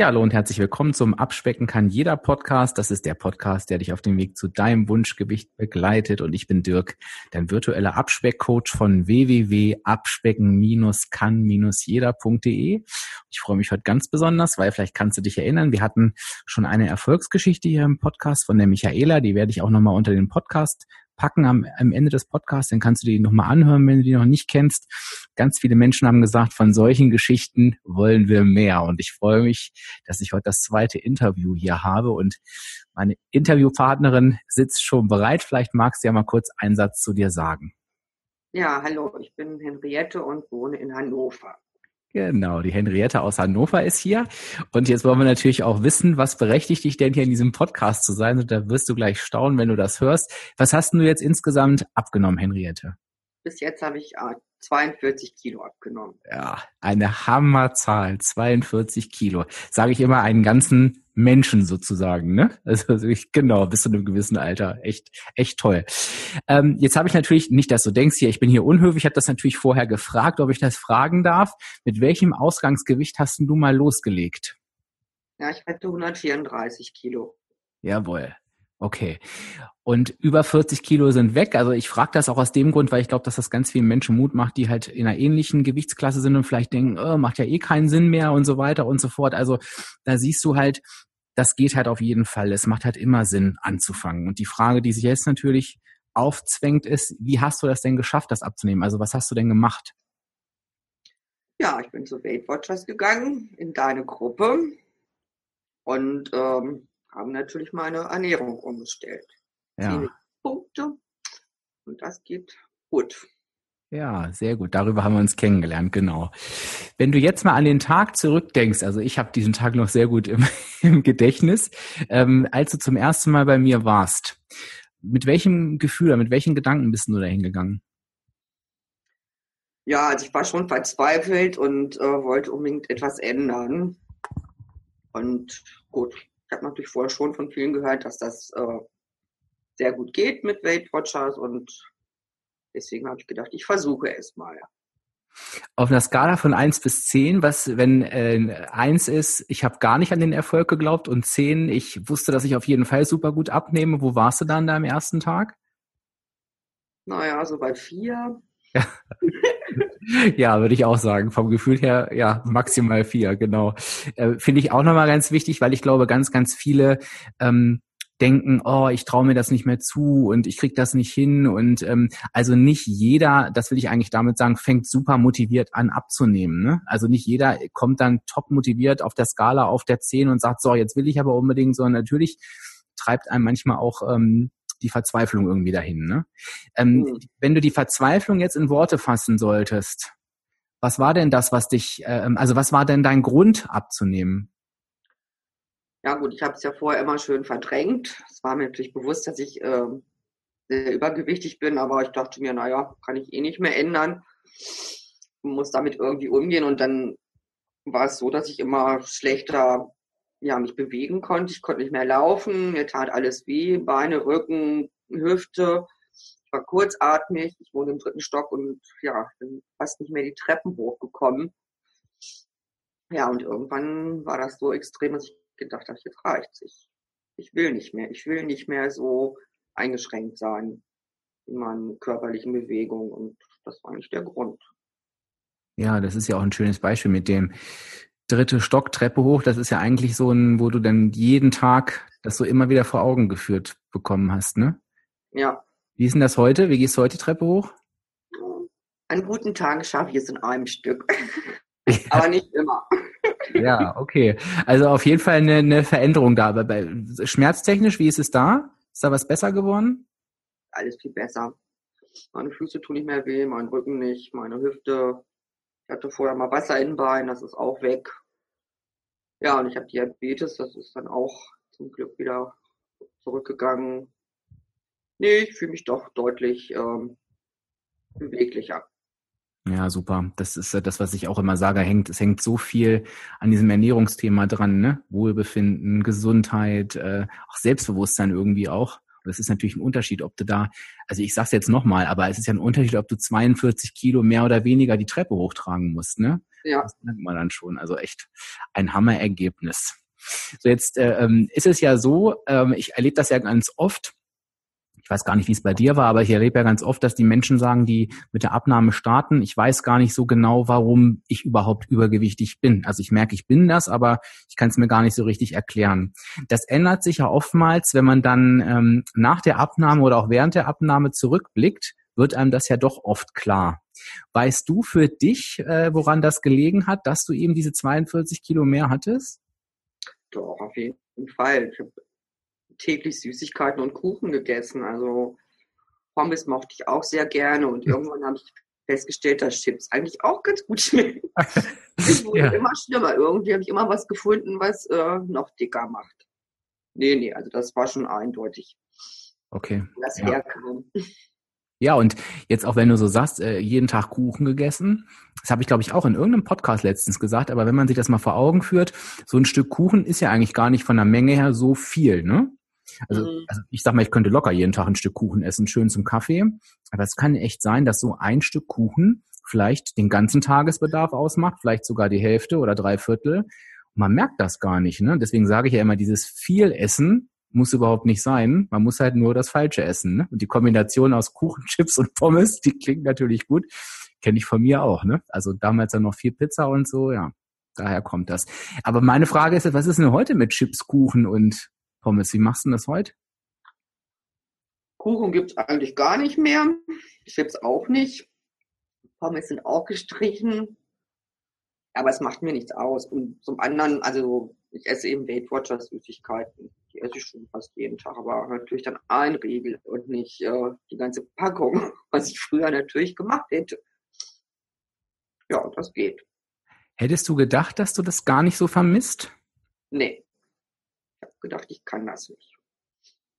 Ja, hallo und herzlich willkommen zum Abspecken kann jeder Podcast. Das ist der Podcast, der dich auf dem Weg zu deinem Wunschgewicht begleitet. Und ich bin Dirk, dein virtueller Abspeckcoach von www.abspecken-kann-jeder.de. Ich freue mich heute ganz besonders, weil vielleicht kannst du dich erinnern, wir hatten schon eine Erfolgsgeschichte hier im Podcast von der Michaela. Die werde ich auch nochmal unter den Podcast packen am, am Ende des Podcasts. Dann kannst du die nochmal anhören, wenn du die noch nicht kennst. Ganz viele Menschen haben gesagt, von solchen Geschichten wollen wir mehr. Und ich freue mich, dass ich heute das zweite Interview hier habe. Und meine Interviewpartnerin sitzt schon bereit. Vielleicht magst du ja mal kurz einen Satz zu dir sagen. Ja, hallo, ich bin Henriette und wohne in Hannover. Genau, die Henriette aus Hannover ist hier. Und jetzt wollen wir natürlich auch wissen, was berechtigt dich denn hier in diesem Podcast zu sein? Und da wirst du gleich staunen, wenn du das hörst. Was hast du jetzt insgesamt abgenommen, Henriette? Bis jetzt habe ich 42 ah, Kilo abgenommen. Ja, eine Hammerzahl, 42 Kilo. Sage ich immer einen ganzen Menschen sozusagen, ne? Also ich, genau, bis zu einem gewissen Alter. Echt, echt toll. Ähm, jetzt habe ich natürlich, nicht, dass du denkst, hier, ich bin hier unhöflich, ich habe das natürlich vorher gefragt, ob ich das fragen darf. Mit welchem Ausgangsgewicht hast du mal losgelegt? Ja, ich hatte 134 Kilo. Jawohl. Okay. Und über 40 Kilo sind weg. Also ich frage das auch aus dem Grund, weil ich glaube, dass das ganz vielen Menschen Mut macht, die halt in einer ähnlichen Gewichtsklasse sind und vielleicht denken, oh, macht ja eh keinen Sinn mehr und so weiter und so fort. Also da siehst du halt, das geht halt auf jeden Fall. Es macht halt immer Sinn anzufangen. Und die Frage, die sich jetzt natürlich aufzwängt, ist, wie hast du das denn geschafft, das abzunehmen? Also was hast du denn gemacht? Ja, ich bin zu Weight Watchers gegangen, in deine Gruppe. Und ähm, haben natürlich meine Ernährung umgestellt. Ja. Punkte und das geht gut. Ja, sehr gut. Darüber haben wir uns kennengelernt, genau. Wenn du jetzt mal an den Tag zurückdenkst, also ich habe diesen Tag noch sehr gut im, im Gedächtnis, ähm, als du zum ersten Mal bei mir warst, mit welchem Gefühl, mit welchen Gedanken bist du da hingegangen? Ja, also ich war schon verzweifelt und äh, wollte unbedingt etwas ändern. Und gut, ich habe natürlich vorher schon von vielen gehört, dass das äh, sehr gut geht mit Weight Watchers und deswegen habe ich gedacht, ich versuche es mal. Auf einer Skala von 1 bis 10, was, wenn äh, 1 ist, ich habe gar nicht an den Erfolg geglaubt und 10, ich wusste, dass ich auf jeden Fall super gut abnehme, wo warst du dann da am ersten Tag? Naja, so bei 4. Ja. ja, würde ich auch sagen. Vom Gefühl her, ja, maximal vier, genau. Äh, Finde ich auch nochmal ganz wichtig, weil ich glaube, ganz, ganz viele ähm, denken, oh, ich traue mir das nicht mehr zu und ich krieg das nicht hin. Und ähm, also nicht jeder, das will ich eigentlich damit sagen, fängt super motiviert an abzunehmen. Ne? Also nicht jeder kommt dann top motiviert auf der Skala auf der 10 und sagt, so, jetzt will ich aber unbedingt, sondern natürlich treibt einem manchmal auch ähm, die Verzweiflung irgendwie dahin. Ne? Ähm, mhm. Wenn du die Verzweiflung jetzt in Worte fassen solltest, was war denn das, was dich, äh, also was war denn dein Grund abzunehmen? Ja gut, ich habe es ja vorher immer schön verdrängt. Es war mir natürlich bewusst, dass ich äh, sehr übergewichtig bin, aber ich dachte mir, naja, kann ich eh nicht mehr ändern. Muss damit irgendwie umgehen und dann war es so, dass ich immer schlechter ja, mich bewegen konnte. Ich konnte nicht mehr laufen, mir tat alles weh, Beine, Rücken, Hüfte. Ich war kurzatmig, ich wohne im dritten Stock und ja, bin fast nicht mehr die Treppen hochgekommen. Ja, und irgendwann war das so extrem, dass ich gedacht habe, jetzt reicht's. Ich, ich will nicht mehr. Ich will nicht mehr so eingeschränkt sein in meinen körperlichen Bewegungen und das war eigentlich der Grund. Ja, das ist ja auch ein schönes Beispiel mit dem dritte Stock Treppe hoch, das ist ja eigentlich so ein, wo du dann jeden Tag das so immer wieder vor Augen geführt bekommen hast, ne? Ja. Wie ist denn das heute? Wie gehst du heute die Treppe hoch? An guten Tagen schaffe ich es in einem Stück. Aber nicht immer. ja, okay. Also auf jeden Fall eine, eine Veränderung da. Aber bei, schmerztechnisch, wie ist es da? Ist da was besser geworden? Alles viel besser. Meine Füße tun nicht mehr weh, mein Rücken nicht, meine Hüfte, ich hatte vorher mal Wasser in Beinen, das ist auch weg. Ja, und ich habe Diabetes, das ist dann auch zum Glück wieder zurückgegangen. Nee, ich fühle mich doch deutlich ähm, beweglicher. Ja, super. Das ist das, was ich auch immer sage, hängt, es hängt so viel an diesem Ernährungsthema dran, ne? Wohlbefinden, Gesundheit, äh, auch Selbstbewusstsein irgendwie auch. Und das ist natürlich ein Unterschied, ob du da, also ich sag's jetzt nochmal, aber es ist ja ein Unterschied, ob du 42 Kilo mehr oder weniger die Treppe hochtragen musst, ne? Ja. Das merkt man dann schon. Also echt ein Hammerergebnis. So jetzt äh, ähm, ist es ja so, ähm, ich erlebe das ja ganz oft, ich weiß gar nicht, wie es bei dir war, aber ich erlebe ja ganz oft, dass die Menschen sagen, die mit der Abnahme starten, ich weiß gar nicht so genau, warum ich überhaupt übergewichtig bin. Also ich merke, ich bin das, aber ich kann es mir gar nicht so richtig erklären. Das ändert sich ja oftmals, wenn man dann ähm, nach der Abnahme oder auch während der Abnahme zurückblickt, wird einem das ja doch oft klar. Weißt du für dich, äh, woran das gelegen hat, dass du eben diese 42 Kilo mehr hattest? Doch, auf jeden Fall. Ich habe täglich Süßigkeiten und Kuchen gegessen. Also Pommes mochte ich auch sehr gerne und irgendwann habe ich festgestellt, dass Chips eigentlich auch ganz gut schmecken. Es wurde ja. immer schlimmer. Irgendwie habe ich immer was gefunden, was äh, noch dicker macht. Nee, nee, also das war schon eindeutig. Okay. Das ja. herkam. Ja, und jetzt auch wenn du so sagst, äh, jeden Tag Kuchen gegessen, das habe ich glaube ich auch in irgendeinem Podcast letztens gesagt, aber wenn man sich das mal vor Augen führt, so ein Stück Kuchen ist ja eigentlich gar nicht von der Menge her so viel, ne? Also, mhm. also ich sag mal, ich könnte locker jeden Tag ein Stück Kuchen essen, schön zum Kaffee. Aber es kann echt sein, dass so ein Stück Kuchen vielleicht den ganzen Tagesbedarf ausmacht, vielleicht sogar die Hälfte oder drei Viertel. Und man merkt das gar nicht. Ne? Deswegen sage ich ja immer, dieses viel Essen muss überhaupt nicht sein. Man muss halt nur das Falsche essen. Ne? Und die Kombination aus Kuchen, Chips und Pommes, die klingt natürlich gut. Kenne ich von mir auch. Ne? Also damals dann noch viel Pizza und so, ja. Daher kommt das. Aber meine Frage ist, was ist denn heute mit Chips, Kuchen und Pommes. Wie machst du das heute? Kuchen gibt es eigentlich gar nicht mehr. Chips auch nicht. Pommes sind auch gestrichen. Aber es macht mir nichts aus. Und zum anderen, also ich esse eben Weight Watchers Süßigkeiten. Die esse ich schon fast jeden Tag, aber natürlich dann ein Riegel und nicht äh, die ganze Packung, was ich früher natürlich gemacht hätte. Ja, das geht. Hättest du gedacht, dass du das gar nicht so vermisst? Nee, gedacht, ich kann das nicht.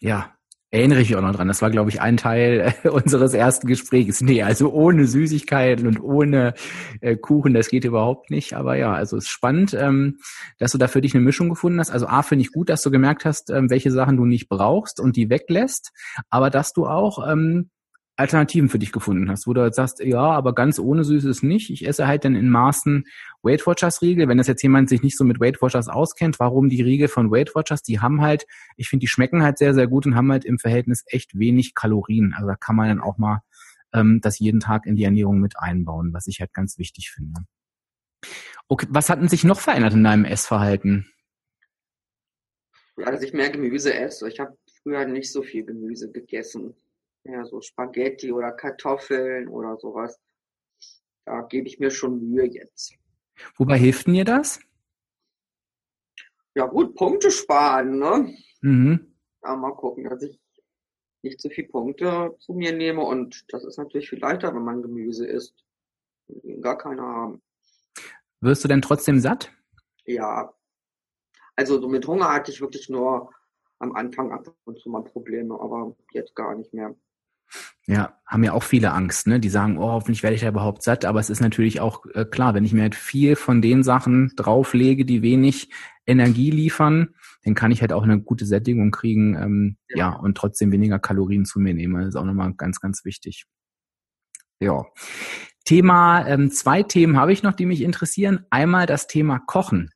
Ja, erinnere ich mich auch noch dran. Das war, glaube ich, ein Teil unseres ersten Gesprächs. Nee, also ohne Süßigkeiten und ohne äh, Kuchen, das geht überhaupt nicht. Aber ja, also es ist spannend, ähm, dass du da für dich eine Mischung gefunden hast. Also A, finde ich gut, dass du gemerkt hast, ähm, welche Sachen du nicht brauchst und die weglässt, aber dass du auch ähm, Alternativen für dich gefunden hast, wo du halt sagst, ja, aber ganz ohne Süßes nicht. Ich esse halt dann in Maßen Weight Watchers Riegel. Wenn das jetzt jemand sich nicht so mit Weight Watchers auskennt, warum die Riegel von Weight Watchers, die haben halt, ich finde, die schmecken halt sehr, sehr gut und haben halt im Verhältnis echt wenig Kalorien. Also da kann man dann auch mal ähm, das jeden Tag in die Ernährung mit einbauen, was ich halt ganz wichtig finde. Okay, was hat denn sich noch verändert in deinem Essverhalten? Ja, dass ich mehr Gemüse esse. Ich habe früher nicht so viel Gemüse gegessen ja, so Spaghetti oder Kartoffeln oder sowas. Da gebe ich mir schon Mühe jetzt. Wobei hilft mir das? Ja gut, Punkte sparen, ne? Mhm. Ja, mal gucken, dass ich nicht zu viel Punkte zu mir nehme und das ist natürlich viel leichter, wenn man Gemüse isst. Gar keine haben. Wirst du denn trotzdem satt? Ja. Also so mit Hunger hatte ich wirklich nur am Anfang ab und zu mal Probleme, aber jetzt gar nicht mehr. Ja, haben ja auch viele Angst, ne? Die sagen, oh, hoffentlich werde ich da überhaupt satt. Aber es ist natürlich auch äh, klar, wenn ich mir halt viel von den Sachen drauflege, die wenig Energie liefern, dann kann ich halt auch eine gute Sättigung kriegen, ähm, ja. ja, und trotzdem weniger Kalorien zu mir nehmen. Das ist auch nochmal ganz, ganz wichtig. Ja. Thema, ähm, zwei Themen habe ich noch, die mich interessieren. Einmal das Thema Kochen.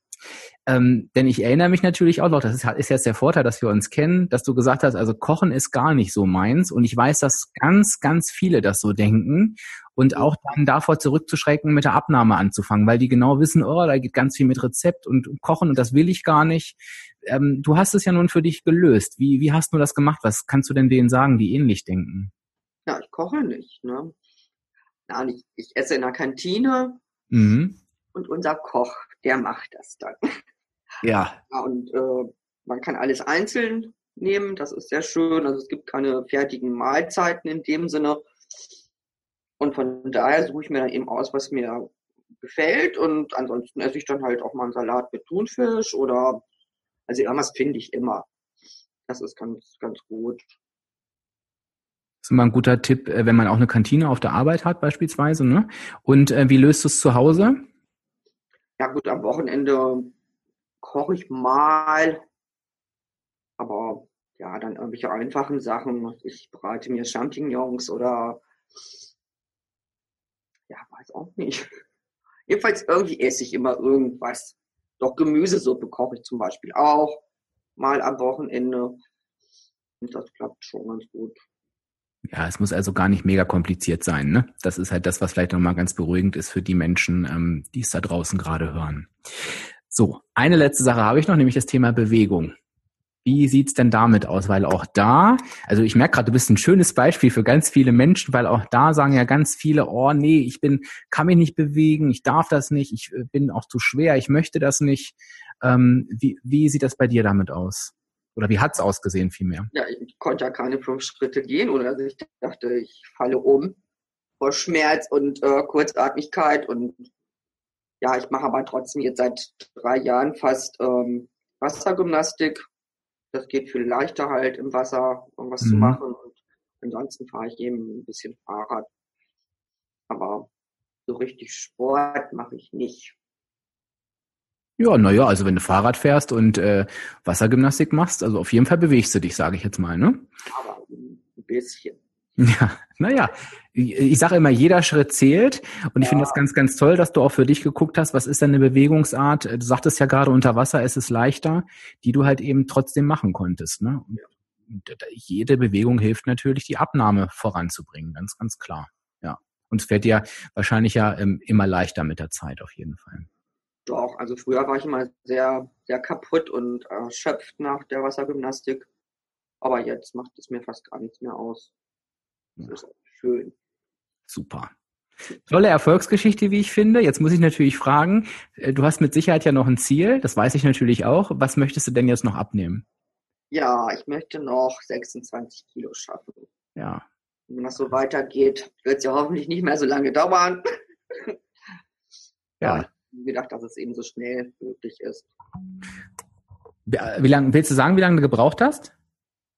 Ähm, denn ich erinnere mich natürlich auch noch, das ist, ist jetzt der Vorteil, dass wir uns kennen, dass du gesagt hast, also Kochen ist gar nicht so meins. Und ich weiß, dass ganz, ganz viele das so denken und auch dann davor zurückzuschrecken, mit der Abnahme anzufangen, weil die genau wissen, oh, da geht ganz viel mit Rezept und Kochen und das will ich gar nicht. Ähm, du hast es ja nun für dich gelöst. Wie, wie hast du das gemacht? Was kannst du denn denen sagen, die ähnlich denken? Ja, ich koche nicht. Ne? Ja, ich, ich esse in der Kantine mhm. und unser Koch, der macht das dann. Ja. und äh, man kann alles einzeln nehmen, das ist sehr schön. Also es gibt keine fertigen Mahlzeiten in dem Sinne. Und von daher suche ich mir dann eben aus, was mir gefällt. Und ansonsten esse ich dann halt auch mal einen Salat mit Thunfisch oder also irgendwas finde ich immer. Das ist ganz, ganz gut. Das ist immer ein guter Tipp, äh, wenn man auch eine Kantine auf der Arbeit hat, beispielsweise. Ne? Und äh, wie löst du es zu Hause? Ja gut, am Wochenende koche ich mal, aber ja, dann irgendwelche einfachen Sachen. Ich bereite mir Champignons oder ja, weiß auch nicht. Jedenfalls irgendwie esse ich immer irgendwas. Doch Gemüsesuppe koche ich zum Beispiel auch. Mal am Wochenende. Und das klappt schon ganz gut. Ja, es muss also gar nicht mega kompliziert sein. Ne? Das ist halt das, was vielleicht nochmal ganz beruhigend ist für die Menschen, ähm, die es da draußen gerade hören. So, eine letzte Sache habe ich noch, nämlich das Thema Bewegung. Wie sieht's denn damit aus? Weil auch da, also ich merke gerade, du bist ein schönes Beispiel für ganz viele Menschen, weil auch da sagen ja ganz viele, oh nee, ich bin, kann mich nicht bewegen, ich darf das nicht, ich äh, bin auch zu schwer, ich möchte das nicht. Ähm, wie, wie sieht das bei dir damit aus? Oder wie hat's ausgesehen vielmehr? Ja, ich konnte ja keine fünf Schritte gehen oder ich dachte, ich falle um vor Schmerz und äh, Kurzatmigkeit und ja, ich mache aber trotzdem jetzt seit drei Jahren fast ähm, Wassergymnastik. Das geht viel leichter halt im Wasser irgendwas mhm. zu machen und ansonsten fahre ich eben ein bisschen Fahrrad. Aber so richtig Sport mache ich nicht. Ja, naja, also wenn du Fahrrad fährst und äh, Wassergymnastik machst, also auf jeden Fall bewegst du dich, sage ich jetzt mal, ne? Aber ein bisschen. Ja, naja, ich, sage immer, jeder Schritt zählt und ich finde das ganz, ganz toll, dass du auch für dich geguckt hast, was ist denn eine Bewegungsart, du sagtest ja gerade, unter Wasser ist es leichter, die du halt eben trotzdem machen konntest. Ne? Und jede Bewegung hilft natürlich, die Abnahme voranzubringen, ganz, ganz klar. Ja. Und es wird dir wahrscheinlich ja ähm, immer leichter mit der Zeit auf jeden Fall. Doch, also früher war ich immer sehr, sehr kaputt und erschöpft nach der Wassergymnastik. Aber jetzt macht es mir fast gar nichts mehr aus. Das ist schön. Super. Tolle Erfolgsgeschichte, wie ich finde. Jetzt muss ich natürlich fragen, äh, du hast mit Sicherheit ja noch ein Ziel, das weiß ich natürlich auch. Was möchtest du denn jetzt noch abnehmen? Ja, ich möchte noch 26 Kilo schaffen. Ja. Wenn das so weitergeht, wird es ja hoffentlich nicht mehr so lange dauern. ja. ja gedacht, dass es eben so schnell möglich ist. Wie lange, willst du sagen, wie lange du gebraucht hast?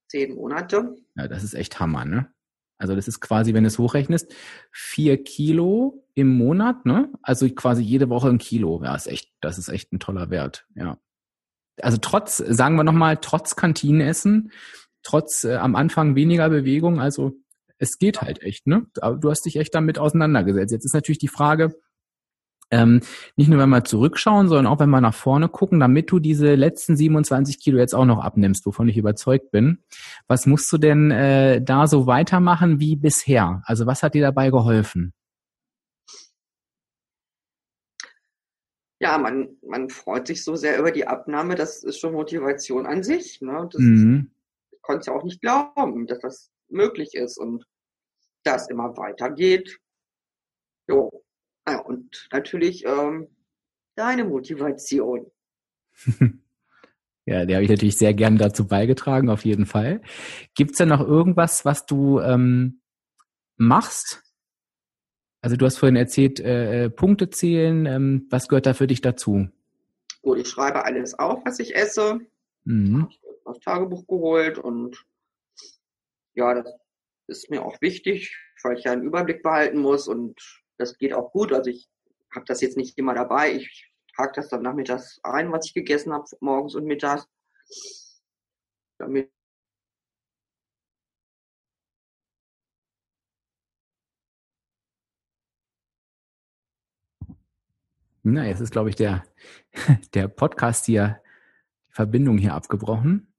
Zehn Monate. Ja, das ist echt Hammer, ne? Also das ist quasi, wenn du es hochrechnest, vier Kilo im Monat, ne? Also quasi jede Woche ein Kilo. Ja, ist echt, das ist echt ein toller Wert, ja. Also trotz, sagen wir nochmal, trotz Kantinenessen, trotz äh, am Anfang weniger Bewegung, also es geht halt echt, ne? Du hast dich echt damit auseinandergesetzt. Jetzt ist natürlich die Frage, ähm, nicht nur wenn wir zurückschauen, sondern auch wenn wir nach vorne gucken, damit du diese letzten 27 Kilo jetzt auch noch abnimmst, wovon ich überzeugt bin. Was musst du denn äh, da so weitermachen wie bisher? Also was hat dir dabei geholfen? Ja, man, man freut sich so sehr über die Abnahme, das ist schon Motivation an sich. Ne? Das mhm. ich konnte es ja auch nicht glauben, dass das möglich ist und das immer weitergeht. Jo, ja, und natürlich ähm, deine Motivation. Ja, der habe ich natürlich sehr gerne dazu beigetragen, auf jeden Fall. Gibt es denn noch irgendwas, was du ähm, machst? Also du hast vorhin erzählt, äh, äh, Punkte zählen. Ähm, was gehört da für dich dazu? Gut, ich schreibe alles auf, was ich esse. Mhm. Habe ich das Tagebuch geholt und ja, das ist mir auch wichtig, weil ich ja einen Überblick behalten muss und das geht auch gut. Also ich habe das jetzt nicht immer dabei. Ich trage das dann nachmittags ein, was ich gegessen habe, morgens und mittags. Damit Na, jetzt ist, glaube ich, der, der Podcast hier, die Verbindung hier abgebrochen.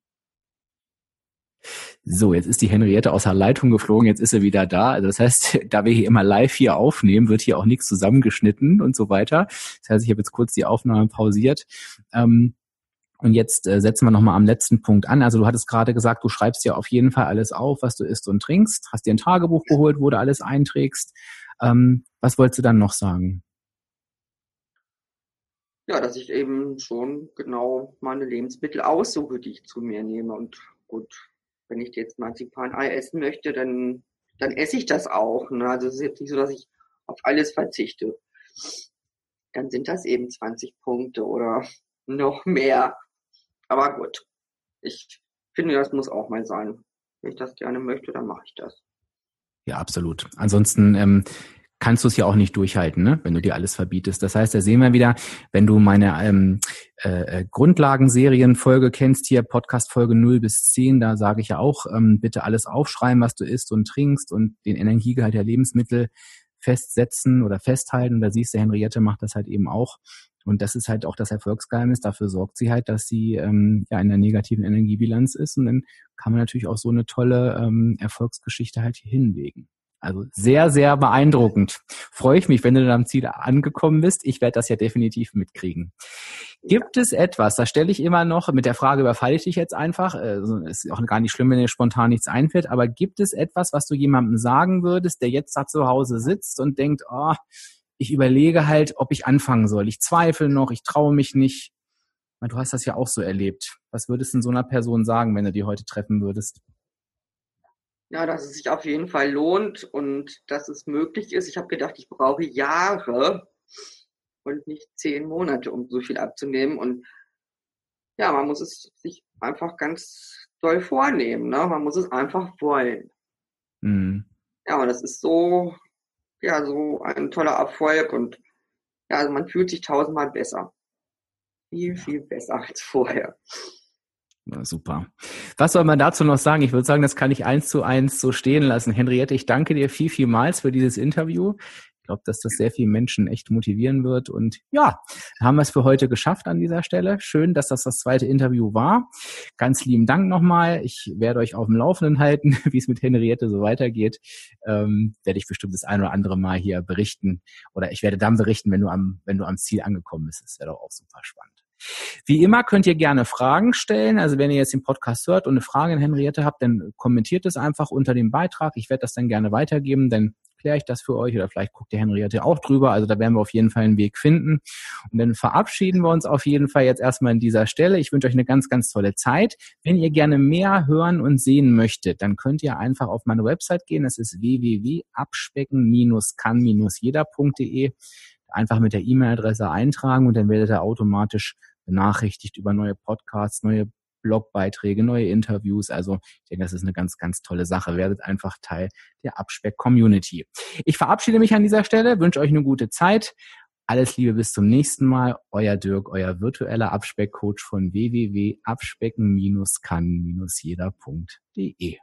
So, jetzt ist die Henriette aus der Leitung geflogen, jetzt ist sie wieder da. Also das heißt, da wir hier immer live hier aufnehmen, wird hier auch nichts zusammengeschnitten und so weiter. Das heißt, ich habe jetzt kurz die Aufnahme pausiert. Ähm, und jetzt äh, setzen wir nochmal am letzten Punkt an. Also du hattest gerade gesagt, du schreibst ja auf jeden Fall alles auf, was du isst und trinkst, hast dir ein Tagebuch geholt, wo du alles einträgst. Ähm, was wolltest du dann noch sagen? Ja, dass ich eben schon genau meine Lebensmittel aussuche, die ich zu mir nehme. Und gut, wenn ich jetzt Marzipan-Ei essen möchte, dann, dann esse ich das auch. Ne? Also es ist jetzt nicht so, dass ich auf alles verzichte. Dann sind das eben 20 Punkte oder noch mehr. Aber gut, ich finde, das muss auch mal sein. Wenn ich das gerne möchte, dann mache ich das. Ja, absolut. Ansonsten ähm, kannst du es ja auch nicht durchhalten, ne? wenn du dir alles verbietest. Das heißt, da sehen wir wieder, wenn du meine ähm, äh, äh Grundlagenserienfolge kennst, hier Podcast Folge 0 bis 10, da sage ich ja auch, ähm, bitte alles aufschreiben, was du isst und trinkst und den Energiegehalt der Lebensmittel festsetzen oder festhalten. Und da siehst du, Henriette macht das halt eben auch. Und das ist halt auch das Erfolgsgeheimnis. Dafür sorgt sie halt, dass sie ähm, ja in der negativen Energiebilanz ist. Und dann kann man natürlich auch so eine tolle ähm, Erfolgsgeschichte halt hier hinlegen. Also sehr, sehr beeindruckend. Freue ich mich, wenn du dann am Ziel angekommen bist. Ich werde das ja definitiv mitkriegen. Gibt es etwas, da stelle ich immer noch, mit der Frage überfalle ich dich jetzt einfach, also ist auch gar nicht schlimm, wenn dir spontan nichts einfällt, aber gibt es etwas, was du jemandem sagen würdest, der jetzt da zu Hause sitzt und denkt, oh, ich überlege halt, ob ich anfangen soll. Ich zweifle noch, ich traue mich nicht. Du hast das ja auch so erlebt. Was würdest du so einer Person sagen, wenn du die heute treffen würdest? Ja, dass es sich auf jeden Fall lohnt und dass es möglich ist. Ich habe gedacht, ich brauche Jahre und nicht zehn Monate, um so viel abzunehmen. Und ja, man muss es sich einfach ganz doll vornehmen. Ne? Man muss es einfach wollen. Mhm. Ja, und das ist so, ja, so ein toller Erfolg und ja, also man fühlt sich tausendmal besser. Viel, viel besser als vorher. Na, super. Was soll man dazu noch sagen? Ich würde sagen, das kann ich eins zu eins so stehen lassen. Henriette, ich danke dir viel, vielmals für dieses Interview. Ich glaube, dass das sehr viele Menschen echt motivieren wird. Und ja, haben wir es für heute geschafft an dieser Stelle. Schön, dass das das zweite Interview war. Ganz lieben Dank nochmal. Ich werde euch auf dem Laufenden halten, wie es mit Henriette so weitergeht. Ähm, werde ich bestimmt das ein oder andere Mal hier berichten. Oder ich werde dann berichten, wenn du am, wenn du am Ziel angekommen bist. Das wäre doch auch super spannend. Wie immer könnt ihr gerne Fragen stellen. Also wenn ihr jetzt den Podcast hört und eine Frage an Henriette habt, dann kommentiert es einfach unter dem Beitrag. Ich werde das dann gerne weitergeben, dann kläre ich das für euch oder vielleicht guckt der Henriette auch drüber. Also da werden wir auf jeden Fall einen Weg finden. Und dann verabschieden wir uns auf jeden Fall jetzt erstmal an dieser Stelle. Ich wünsche euch eine ganz, ganz tolle Zeit. Wenn ihr gerne mehr hören und sehen möchtet, dann könnt ihr einfach auf meine Website gehen. Das ist www.abspecken-kann-jeder.de einfach mit der E-Mail-Adresse eintragen und dann werdet ihr automatisch benachrichtigt über neue Podcasts, neue Blogbeiträge, neue Interviews. Also ich denke, das ist eine ganz, ganz tolle Sache. Werdet einfach Teil der Abspeck-Community. Ich verabschiede mich an dieser Stelle, wünsche euch eine gute Zeit. Alles Liebe bis zum nächsten Mal. Euer Dirk, euer virtueller Abspeckcoach von www.abspecken-kann-jeder.de.